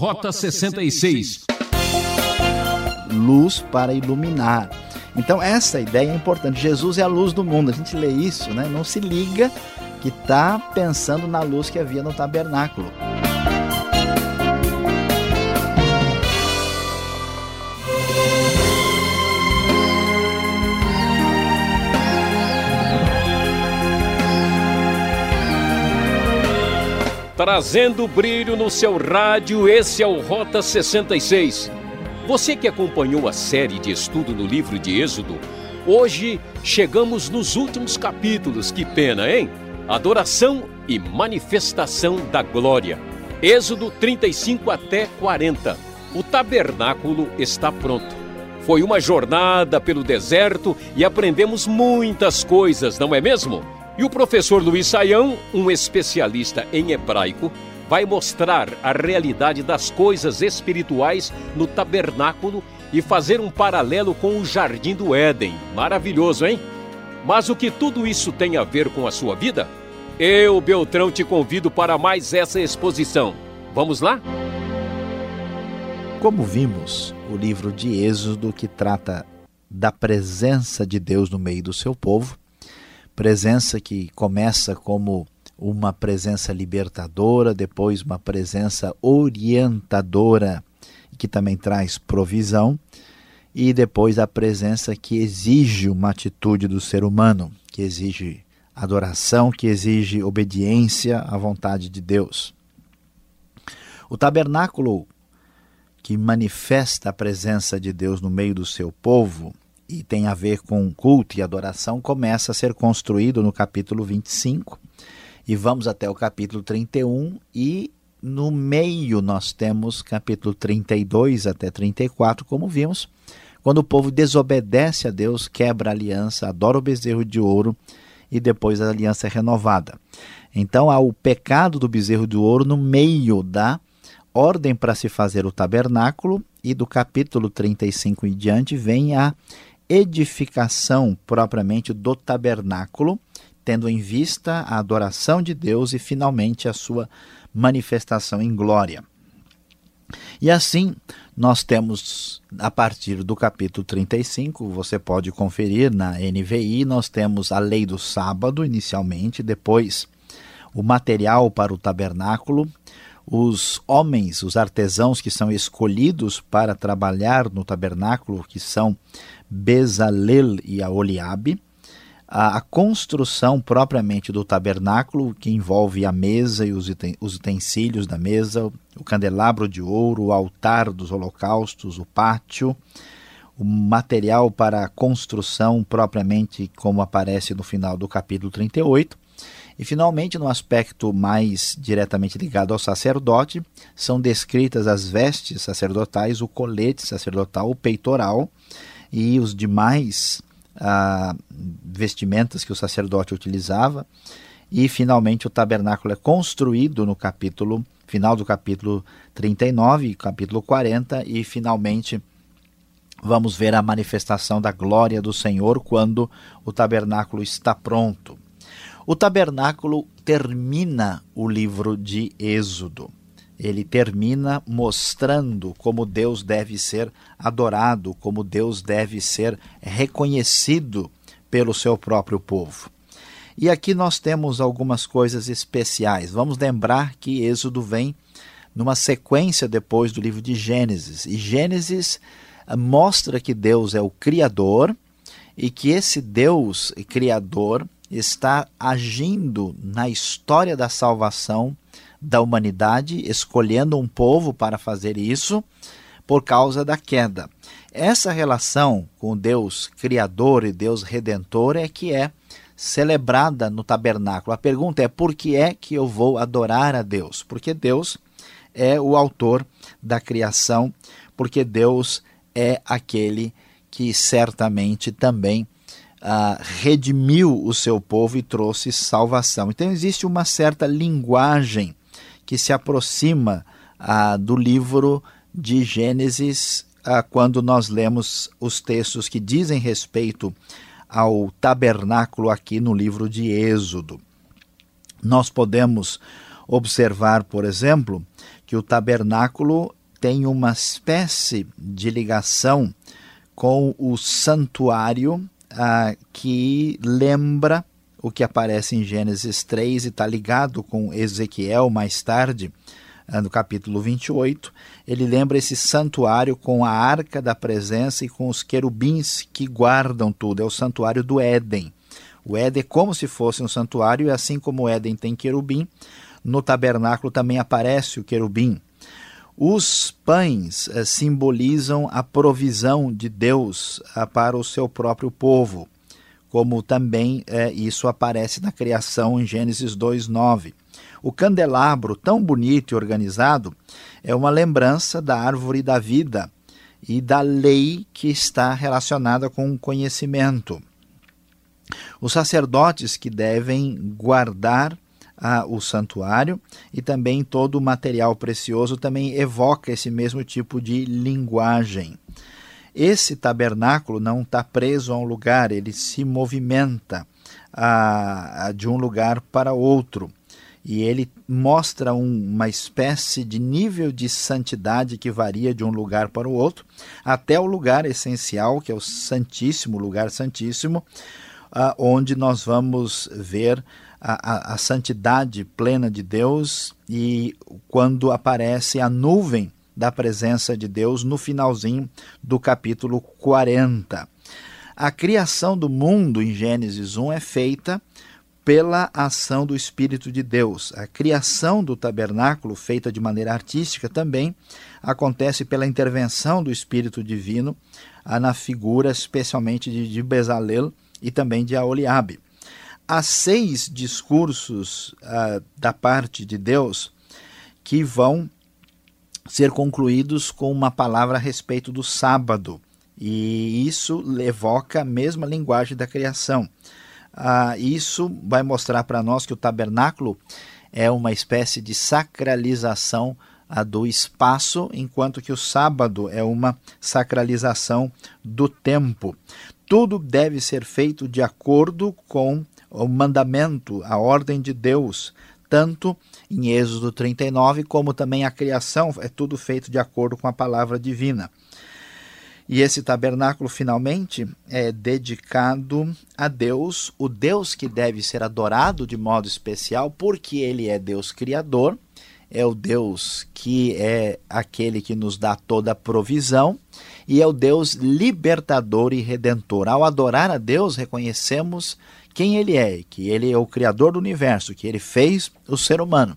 Rota 66. Luz para iluminar. Então essa ideia é importante. Jesus é a luz do mundo. A gente lê isso, né? Não se liga que está pensando na luz que havia no tabernáculo. Trazendo brilho no seu rádio, esse é o Rota 66. Você que acompanhou a série de estudo no livro de Êxodo, hoje chegamos nos últimos capítulos. Que pena, hein? Adoração e manifestação da glória. Êxodo 35 até 40. O tabernáculo está pronto. Foi uma jornada pelo deserto e aprendemos muitas coisas, não é mesmo? E o professor Luiz Saião, um especialista em hebraico, vai mostrar a realidade das coisas espirituais no tabernáculo e fazer um paralelo com o jardim do Éden. Maravilhoso, hein? Mas o que tudo isso tem a ver com a sua vida? Eu, Beltrão, te convido para mais essa exposição. Vamos lá? Como vimos, o livro de Êxodo que trata da presença de Deus no meio do seu povo presença que começa como uma presença libertadora, depois uma presença orientadora, que também traz provisão, e depois a presença que exige uma atitude do ser humano, que exige adoração, que exige obediência à vontade de Deus. O tabernáculo que manifesta a presença de Deus no meio do seu povo e tem a ver com culto e adoração, começa a ser construído no capítulo 25 e vamos até o capítulo 31 e no meio nós temos capítulo 32 até 34, como vimos, quando o povo desobedece a Deus, quebra a aliança, adora o bezerro de ouro e depois a aliança é renovada. Então há o pecado do bezerro de ouro no meio da ordem para se fazer o tabernáculo e do capítulo 35 em diante vem a edificação propriamente do tabernáculo, tendo em vista a adoração de Deus e finalmente a sua manifestação em glória. E assim, nós temos, a partir do capítulo 35, você pode conferir na NVI, nós temos a lei do sábado, inicialmente, depois o material para o tabernáculo, os homens, os artesãos que são escolhidos para trabalhar no tabernáculo, que são Bezalel e a, a construção propriamente do tabernáculo, que envolve a mesa e os utensílios da mesa, o candelabro de ouro, o altar dos holocaustos, o pátio, o material para a construção propriamente como aparece no final do capítulo 38. E finalmente, no aspecto mais diretamente ligado ao sacerdote, são descritas as vestes sacerdotais, o colete sacerdotal, o peitoral, e os demais ah, vestimentas que o sacerdote utilizava. E finalmente o tabernáculo é construído no capítulo final do capítulo 39, capítulo 40 e finalmente vamos ver a manifestação da glória do Senhor quando o tabernáculo está pronto. O tabernáculo termina o livro de Êxodo ele termina mostrando como Deus deve ser adorado, como Deus deve ser reconhecido pelo seu próprio povo. E aqui nós temos algumas coisas especiais. Vamos lembrar que Êxodo vem numa sequência depois do livro de Gênesis. E Gênesis eh, mostra que Deus é o Criador e que esse Deus Criador está agindo na história da salvação da humanidade, escolhendo um povo para fazer isso por causa da queda. Essa relação com Deus Criador e Deus Redentor é que é celebrada no tabernáculo. A pergunta é: por que é que eu vou adorar a Deus? Porque Deus é o autor da criação, porque Deus é aquele que certamente também ah, redimiu o seu povo e trouxe salvação. Então existe uma certa linguagem que se aproxima ah, do livro de Gênesis ah, quando nós lemos os textos que dizem respeito ao tabernáculo aqui no livro de Êxodo. Nós podemos observar, por exemplo, que o tabernáculo tem uma espécie de ligação com o santuário ah, que lembra o que aparece em Gênesis 3 e está ligado com Ezequiel mais tarde, ah, no capítulo 28. Ele lembra esse santuário com a arca da presença e com os querubins que guardam tudo. É o santuário do Éden. O Éden é como se fosse um santuário, e assim como o Éden tem querubim, no tabernáculo também aparece o querubim. Os pães eh, simbolizam a provisão de Deus eh, para o seu próprio povo, como também eh, isso aparece na criação em Gênesis 2:9. O candelabro, tão bonito e organizado, é uma lembrança da árvore da vida e da lei que está relacionada com o conhecimento. Os sacerdotes que devem guardar ah, o santuário e também todo o material precioso também evoca esse mesmo tipo de linguagem. Esse tabernáculo não está preso a um lugar, ele se movimenta ah, de um lugar para outro. E ele mostra um, uma espécie de nível de santidade que varia de um lugar para o outro, até o lugar essencial, que é o Santíssimo, lugar Santíssimo, ah, onde nós vamos ver a, a, a santidade plena de Deus e quando aparece a nuvem da presença de Deus no finalzinho do capítulo 40. A criação do mundo em Gênesis 1 é feita pela ação do Espírito de Deus. A criação do tabernáculo, feita de maneira artística, também acontece pela intervenção do Espírito Divino na figura, especialmente de, Bezalel e também de Aoliabe há seis discursos uh, da parte de Deus que vão ser concluídos com uma palavra a respeito do sábado. E isso evoca a mesma linguagem da criação. Uh, isso vai mostrar para nós que o tabernáculo é uma espécie de sacralização uh, do espaço, enquanto que o sábado é uma sacralização do tempo. Tudo deve ser feito de acordo com o mandamento, a ordem de Deus, tanto em Êxodo 39, como também a criação, é tudo feito de acordo com a palavra divina. E esse tabernáculo finalmente é dedicado a Deus, o Deus que deve ser adorado de modo especial, porque ele é Deus criador, é o Deus que é aquele que nos dá toda a provisão e é o Deus libertador e redentor. Ao adorar a Deus, reconhecemos quem ele é, que ele é o criador do universo, que ele fez o ser humano,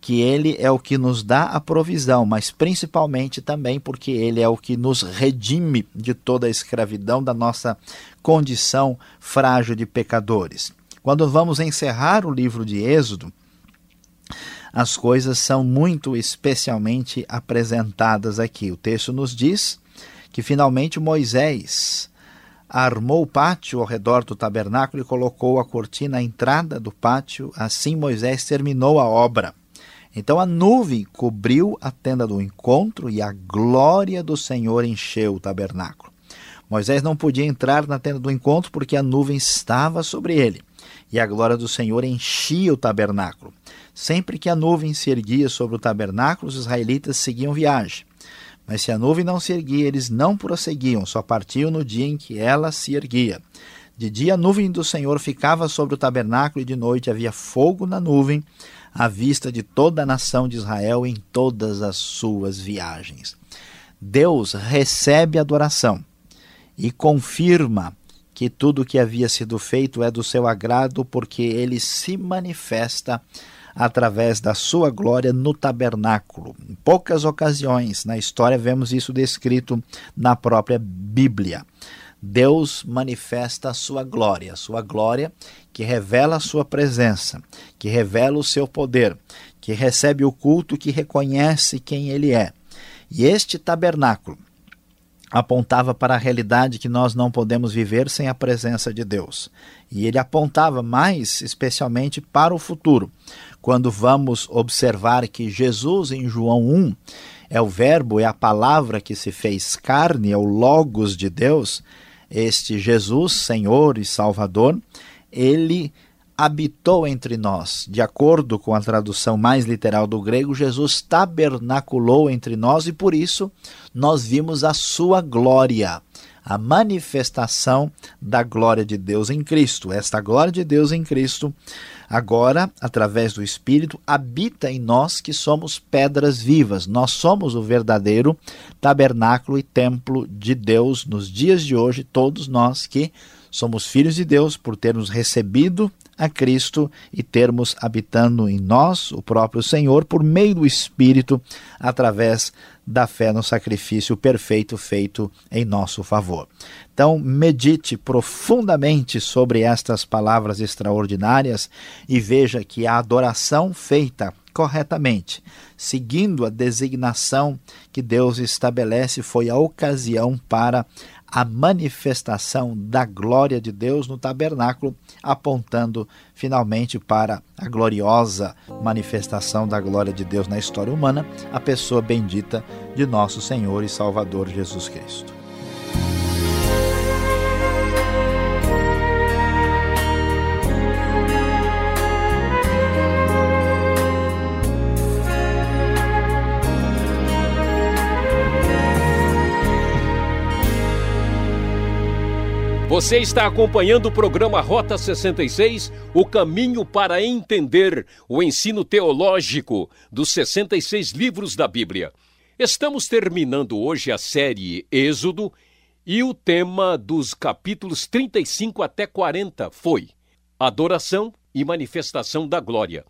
que ele é o que nos dá a provisão, mas principalmente também porque ele é o que nos redime de toda a escravidão da nossa condição frágil de pecadores. Quando vamos encerrar o livro de Êxodo, as coisas são muito especialmente apresentadas aqui. O texto nos diz que finalmente Moisés armou o pátio ao redor do tabernáculo e colocou a cortina à entrada do pátio. Assim Moisés terminou a obra. Então a nuvem cobriu a tenda do encontro e a glória do Senhor encheu o tabernáculo. Moisés não podia entrar na tenda do encontro porque a nuvem estava sobre ele e a glória do Senhor enchia o tabernáculo. Sempre que a nuvem se erguia sobre o tabernáculo, os israelitas seguiam viagem. Mas se a nuvem não se erguia, eles não prosseguiam, só partiam no dia em que ela se erguia. De dia a nuvem do Senhor ficava sobre o tabernáculo, e de noite havia fogo na nuvem, à vista de toda a nação de Israel em todas as suas viagens. Deus recebe adoração e confirma que tudo o que havia sido feito é do seu agrado, porque ele se manifesta através da sua glória no tabernáculo. Em poucas ocasiões na história vemos isso descrito na própria Bíblia. Deus manifesta a sua glória, a sua glória que revela a sua presença, que revela o seu poder, que recebe o culto, que reconhece quem ele é. E este tabernáculo apontava para a realidade que nós não podemos viver sem a presença de Deus. E ele apontava mais especialmente para o futuro, quando vamos observar que Jesus em João 1 é o Verbo, é a palavra que se fez carne, é o Logos de Deus, este Jesus, Senhor e Salvador, ele habitou entre nós. De acordo com a tradução mais literal do grego, Jesus tabernaculou entre nós e por isso nós vimos a sua glória, a manifestação da glória de Deus em Cristo. Esta glória de Deus em Cristo, agora, através do Espírito, habita em nós que somos pedras vivas. Nós somos o verdadeiro tabernáculo e templo de Deus nos dias de hoje, todos nós que somos filhos de Deus por termos recebido a Cristo e termos habitando em nós o próprio Senhor por meio do Espírito, através da fé no sacrifício perfeito feito em nosso favor. Então, medite profundamente sobre estas palavras extraordinárias e veja que a adoração feita corretamente, seguindo a designação que Deus estabelece, foi a ocasião para a manifestação da glória de Deus no tabernáculo, apontando finalmente para a gloriosa manifestação da glória de Deus na história humana, a pessoa bendita de nosso Senhor e Salvador Jesus Cristo. Você está acompanhando o programa Rota 66, o caminho para entender o ensino teológico dos 66 livros da Bíblia. Estamos terminando hoje a série Êxodo e o tema dos capítulos 35 até 40 foi Adoração e Manifestação da Glória.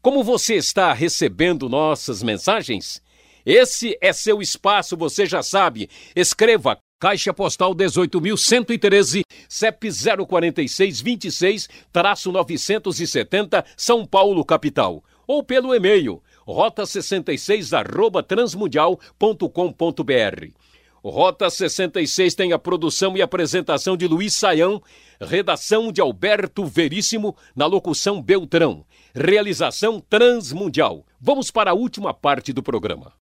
Como você está recebendo nossas mensagens? Esse é seu espaço, você já sabe. Escreva Caixa Postal 18.113, CEP 046 26 970, São Paulo, capital. Ou pelo e-mail rota66 arroba transmundial.com.br. Rota 66 tem a produção e apresentação de Luiz Saião, redação de Alberto Veríssimo, na locução Beltrão. Realização Transmundial. Vamos para a última parte do programa.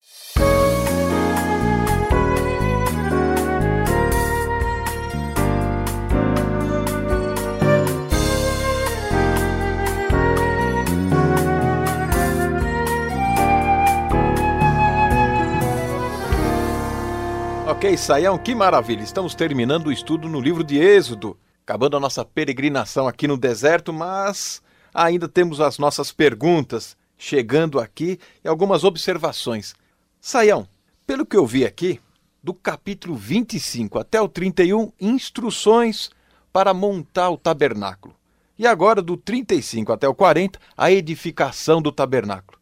Ok, Saião, que maravilha! Estamos terminando o estudo no livro de Êxodo, acabando a nossa peregrinação aqui no deserto, mas ainda temos as nossas perguntas chegando aqui e algumas observações. Saião, pelo que eu vi aqui, do capítulo 25 até o 31, instruções para montar o tabernáculo. E agora, do 35 até o 40, a edificação do tabernáculo.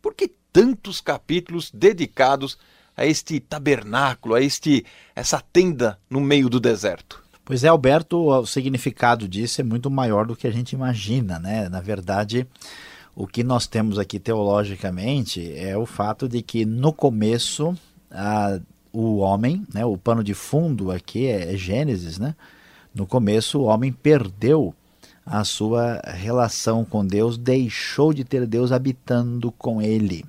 Por que tantos capítulos dedicados a este tabernáculo, a este essa tenda no meio do deserto? Pois é, Alberto, o significado disso é muito maior do que a gente imagina, né? Na verdade, o que nós temos aqui teologicamente é o fato de que no começo a, o homem, né, o pano de fundo aqui é, é Gênesis, né? No começo o homem perdeu a sua relação com Deus, deixou de ter Deus habitando com ele.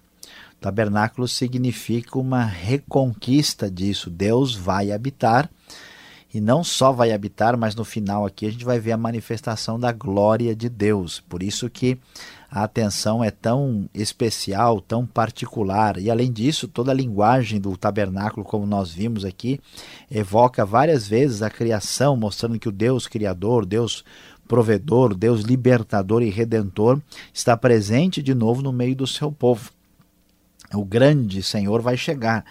Tabernáculo significa uma reconquista disso. Deus vai habitar e não só vai habitar, mas no final aqui a gente vai ver a manifestação da glória de Deus. Por isso que a atenção é tão especial, tão particular. E além disso, toda a linguagem do tabernáculo, como nós vimos aqui, evoca várias vezes a criação, mostrando que o Deus criador, Deus provedor, Deus libertador e redentor está presente de novo no meio do seu povo o grande Senhor vai chegar.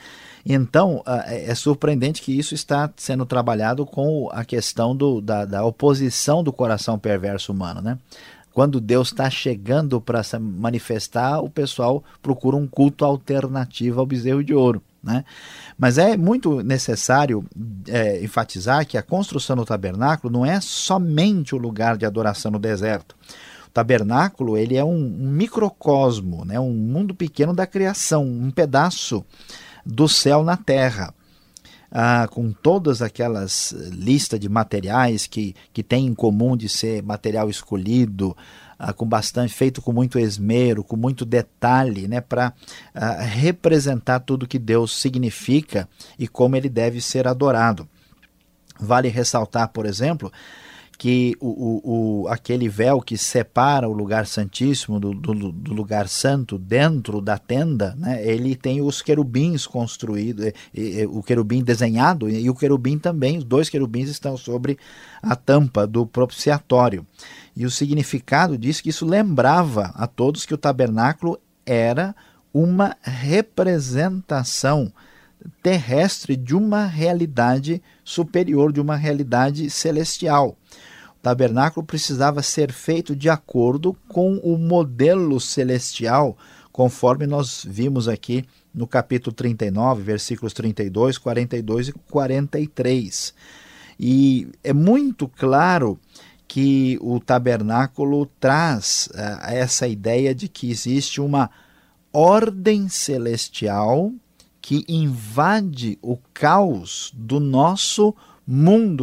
Então, é, é surpreendente que isso está sendo trabalhado com a questão do, da, da oposição do coração perverso humano, né? Quando Deus está chegando para se manifestar, o pessoal procura um culto alternativo ao bezerro de ouro. Né? Mas é muito necessário é, enfatizar que a construção do tabernáculo não é somente o lugar de adoração no deserto. Tabernáculo ele é um, um microcosmo, né? um mundo pequeno da criação, um pedaço do céu na terra. Ah, com todas aquelas listas de materiais que, que tem em comum de ser material escolhido, ah, com bastante feito com muito esmero, com muito detalhe, né, para ah, representar tudo que Deus significa e como ele deve ser adorado. Vale ressaltar, por exemplo, que o, o, o, aquele véu que separa o lugar santíssimo do, do, do, lugar santo dentro da tenda, né, ele tem os querubins construídos, o querubim desenhado e o querubim também, os dois querubins estão sobre a tampa do propiciatório. E o significado disso que isso lembrava a todos que o tabernáculo era uma representação terrestre de uma realidade superior, de uma realidade celestial. Tabernáculo precisava ser feito de acordo com o modelo celestial, conforme nós vimos aqui no capítulo 39, versículos 32, 42 e 43. E é muito claro que o tabernáculo traz uh, essa ideia de que existe uma ordem celestial que invade o caos do nosso mundo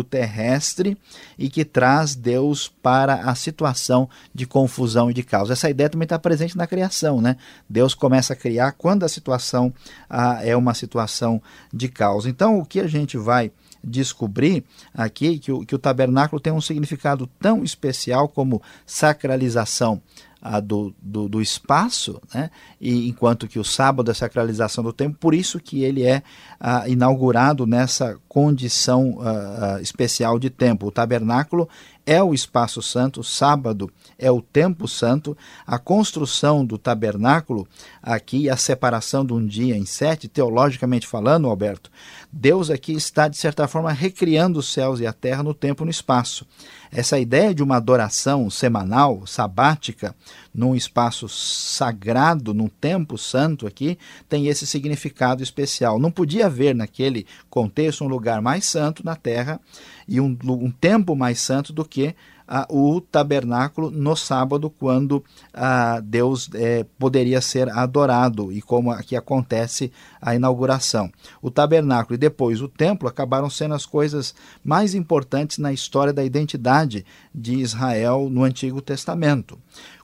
terrestre e que traz Deus para a situação de confusão e de caos. Essa ideia também está presente na criação, né? Deus começa a criar quando a situação ah, é uma situação de caos. Então, o que a gente vai descobrir aqui que o, que o tabernáculo tem um significado tão especial como sacralização a, do, do, do, espaço, né? e enquanto que o sábado é a sacralização do tempo, por isso que ele é a, inaugurado nessa condição a, especial de tempo. O tabernáculo é o espaço santo, sábado é o tempo santo, a construção do tabernáculo aqui, a separação de um dia em sete, teologicamente falando, Alberto, Deus aqui está, de certa forma, recriando os céus e a terra no tempo e no espaço. Essa ideia de uma adoração semanal, sabática, num espaço sagrado, num tempo santo aqui, tem esse significado especial. Não podia haver naquele contexto um lugar mais santo na terra e um, um tempo mais santo do que ah, o tabernáculo no sábado, quando ah, Deus eh, poderia ser adorado, e como aqui acontece a inauguração. O tabernáculo e depois o templo acabaram sendo as coisas mais importantes na história da identidade de Israel no Antigo Testamento.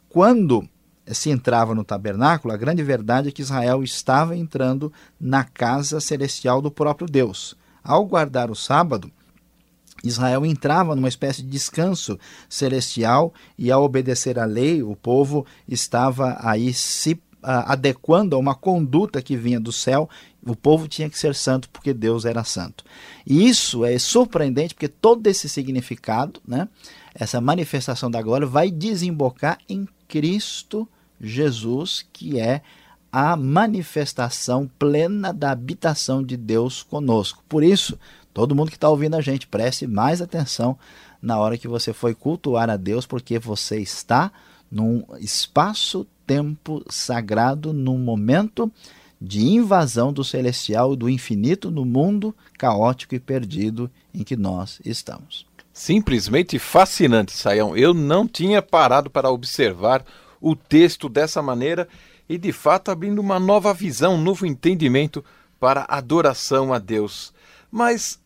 Quando se entrava no tabernáculo, a grande verdade é que Israel estava entrando na casa celestial do próprio Deus. Ao guardar o sábado, Israel entrava numa espécie de descanso celestial e, ao obedecer à lei, o povo estava aí se uh, adequando a uma conduta que vinha do céu. O povo tinha que ser santo porque Deus era santo. E isso é surpreendente porque todo esse significado, né, essa manifestação da glória, vai desembocar em Cristo Jesus, que é a manifestação plena da habitação de Deus conosco. Por isso, Todo mundo que está ouvindo a gente, preste mais atenção na hora que você foi cultuar a Deus, porque você está num espaço-tempo sagrado, num momento de invasão do celestial e do infinito no mundo caótico e perdido em que nós estamos. Simplesmente fascinante, Saião. Eu não tinha parado para observar o texto dessa maneira e, de fato, abrindo uma nova visão, um novo entendimento para adoração a Deus. Mas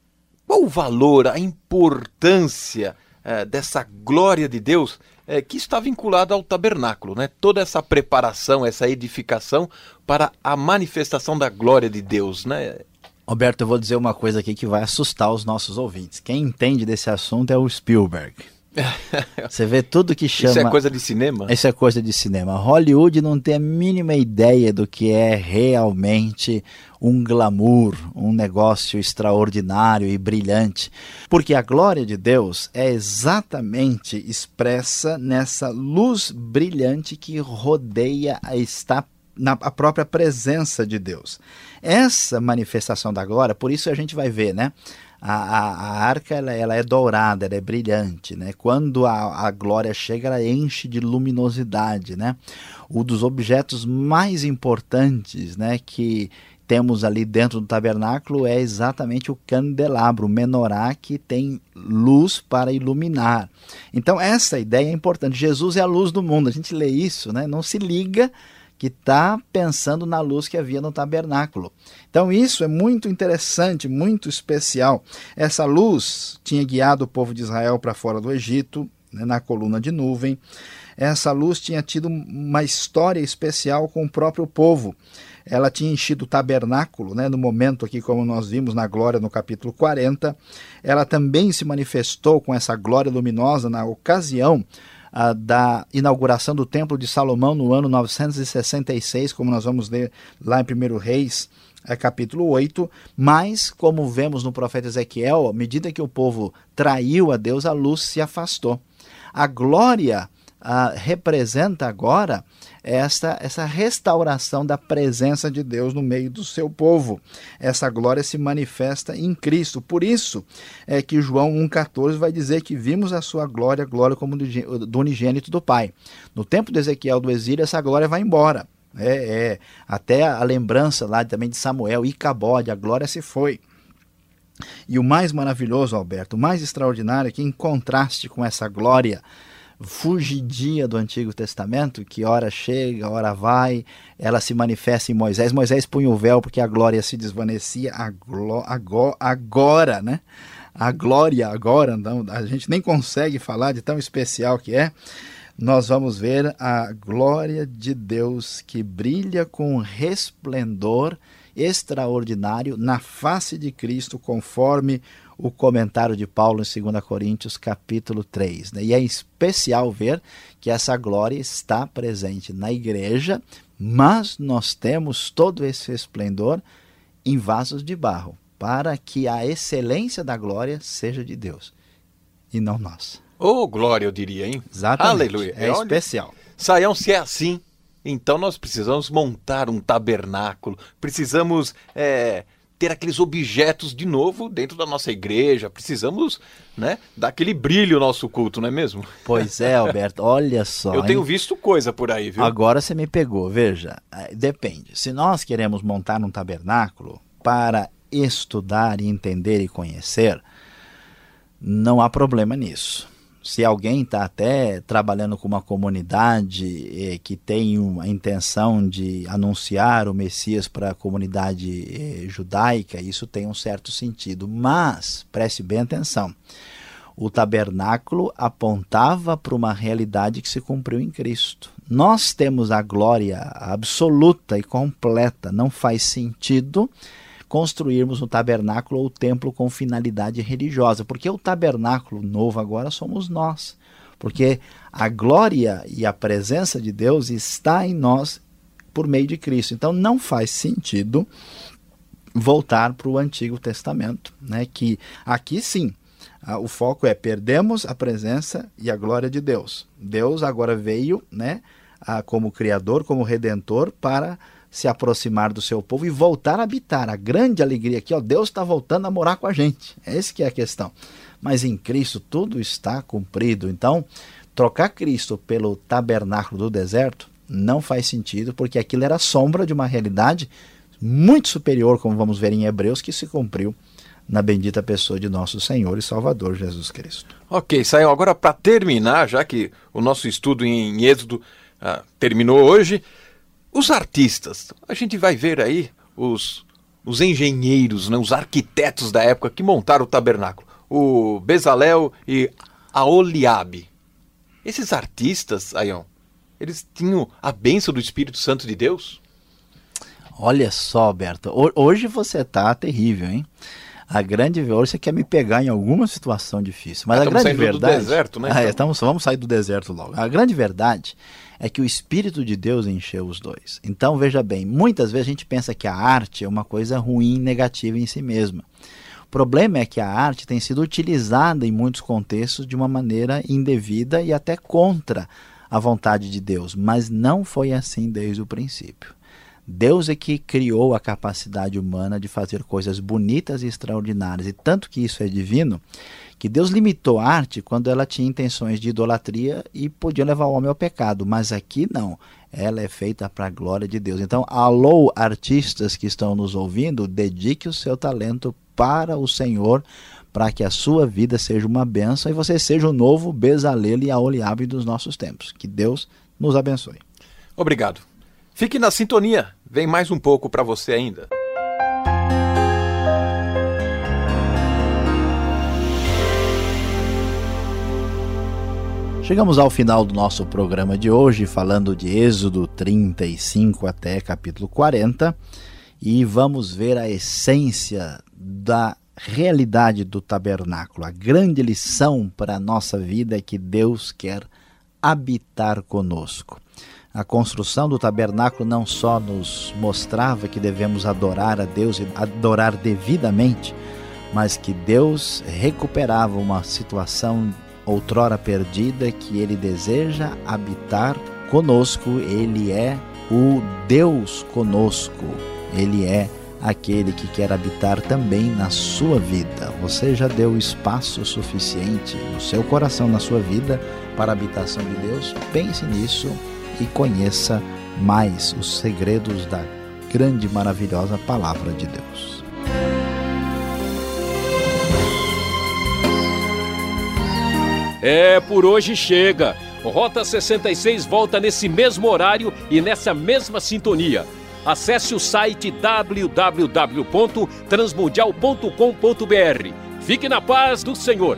qual o valor, a importância é, dessa glória de Deus é, que está vinculada ao tabernáculo, né? Toda essa preparação, essa edificação para a manifestação da glória de Deus, né? Roberto, eu vou dizer uma coisa aqui que vai assustar os nossos ouvintes. Quem entende desse assunto é o Spielberg. Você vê tudo que chama. Isso é coisa de cinema? Isso é coisa de cinema. Hollywood não tem a mínima ideia do que é realmente um glamour, um negócio extraordinário e brilhante. Porque a glória de Deus é exatamente expressa nessa luz brilhante que rodeia, está na a própria presença de Deus. Essa manifestação da glória, por isso a gente vai ver, né? A, a, a arca ela, ela, é dourada, ela é brilhante, né? Quando a, a glória chega, ela enche de luminosidade, né? Um dos objetos mais importantes, né, que temos ali dentro do tabernáculo é exatamente o candelabro, o menorá que tem luz para iluminar. Então essa ideia é importante. Jesus é a luz do mundo. A gente lê isso, né? Não se liga que está pensando na luz que havia no tabernáculo. Então, isso é muito interessante, muito especial. Essa luz tinha guiado o povo de Israel para fora do Egito, né, na coluna de nuvem. Essa luz tinha tido uma história especial com o próprio povo. ela tinha enchido o tabernáculo, né, no momento aqui, como nós vimos na glória no capítulo 40. Ela também se manifestou com essa glória luminosa na ocasião da inauguração do Templo de Salomão no ano 966, como nós vamos ler lá em 1 Reis, é, capítulo 8. Mas, como vemos no profeta Ezequiel, à medida que o povo traiu a Deus, a luz se afastou. A glória ah, representa agora esta, essa restauração da presença de Deus no meio do seu povo. Essa glória se manifesta em Cristo. Por isso é que João 1,14 vai dizer que vimos a sua glória, glória como do unigênito do Pai. No tempo de Ezequiel do exílio, essa glória vai embora. É, é, até a lembrança lá também de Samuel e Cabode, a glória se foi. E o mais maravilhoso, Alberto, o mais extraordinário é que, em contraste com essa glória fugidia do Antigo Testamento, que hora chega, hora vai, ela se manifesta em Moisés. Moisés punha o véu porque a glória se desvanecia agora, agora, né? A glória agora, não, a gente nem consegue falar de tão especial que é. Nós vamos ver a glória de Deus que brilha com resplendor extraordinário na face de Cristo, conforme o comentário de Paulo em 2 Coríntios, capítulo 3. Né? E é especial ver que essa glória está presente na igreja, mas nós temos todo esse esplendor em vasos de barro, para que a excelência da glória seja de Deus e não nós. Oh, glória, eu diria, hein? Exatamente. Aleluia. É, especial. Saião, se é assim, então nós precisamos montar um tabernáculo, precisamos é, ter aqueles objetos de novo dentro da nossa igreja. Precisamos, né, dar aquele brilho ao nosso culto, não é mesmo? Pois é, Alberto, olha só. Eu tenho hein? visto coisa por aí, viu? Agora você me pegou, veja, é, depende. Se nós queremos montar um tabernáculo para estudar e entender e conhecer, não há problema nisso se alguém está até trabalhando com uma comunidade eh, que tem a intenção de anunciar o Messias para a comunidade eh, judaica, isso tem um certo sentido. Mas, preste bem atenção, o tabernáculo apontava para uma realidade que se cumpriu em Cristo. Nós temos a glória absoluta e completa, não faz sentido construirmos um tabernáculo ou templo com finalidade religiosa, porque o tabernáculo novo agora somos nós, porque a glória e a presença de Deus está em nós por meio de Cristo. Então não faz sentido voltar para o Antigo Testamento, né? Que aqui sim o foco é perdemos a presença e a glória de Deus. Deus agora veio, né? como Criador, como Redentor, para se aproximar do seu povo e voltar a habitar. A grande alegria aqui, ó, Deus está voltando a morar com a gente. É esse que é a questão. Mas em Cristo tudo está cumprido. Então, trocar Cristo pelo tabernáculo do deserto não faz sentido, porque aquilo era sombra de uma realidade muito superior, como vamos ver em Hebreus, que se cumpriu na bendita pessoa de nosso Senhor e Salvador Jesus Cristo. Ok, saiu agora para terminar, já que o nosso estudo em Êxodo ah, terminou hoje. Os artistas, a gente vai ver aí os, os engenheiros, né, os arquitetos da época que montaram o tabernáculo, o Bezalel e a Oliabe. Esses artistas, Aion, eles tinham a bênção do Espírito Santo de Deus? Olha só, Alberto, hoje você tá terrível, hein? A grande hoje você quer me pegar em alguma situação difícil, mas ah, a grande verdade. Do deserto, né? Ah, é, estamos, vamos sair do deserto logo. A grande verdade é que o Espírito de Deus encheu os dois. Então, veja bem, muitas vezes a gente pensa que a arte é uma coisa ruim, negativa em si mesma. O problema é que a arte tem sido utilizada em muitos contextos de uma maneira indevida e até contra a vontade de Deus, mas não foi assim desde o princípio. Deus é que criou a capacidade humana de fazer coisas bonitas e extraordinárias, e tanto que isso é divino, que Deus limitou a arte quando ela tinha intenções de idolatria e podia levar o homem ao pecado, mas aqui não. Ela é feita para a glória de Deus. Então, alô, artistas que estão nos ouvindo, dedique o seu talento para o Senhor, para que a sua vida seja uma benção e você seja o novo Bezalel e Aoliabe dos nossos tempos. Que Deus nos abençoe. Obrigado. Fique na sintonia. Vem mais um pouco para você ainda. Chegamos ao final do nosso programa de hoje, falando de Êxodo 35 até capítulo 40, e vamos ver a essência da realidade do tabernáculo. A grande lição para a nossa vida é que Deus quer habitar conosco. A construção do tabernáculo não só nos mostrava que devemos adorar a Deus e adorar devidamente, mas que Deus recuperava uma situação outrora perdida que ele deseja habitar conosco, ele é o Deus conosco. Ele é aquele que quer habitar também na sua vida. Você já deu espaço suficiente no seu coração, na sua vida, para a habitação de Deus? Pense nisso e conheça mais os segredos da grande e maravilhosa palavra de Deus. É, por hoje chega. Rota 66 volta nesse mesmo horário e nessa mesma sintonia. Acesse o site www.transmundial.com.br. Fique na paz do Senhor.